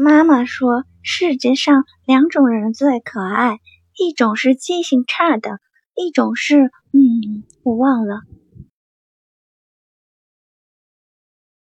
妈妈说世界上两种人最可爱一种是记性差的一种是嗯我忘了。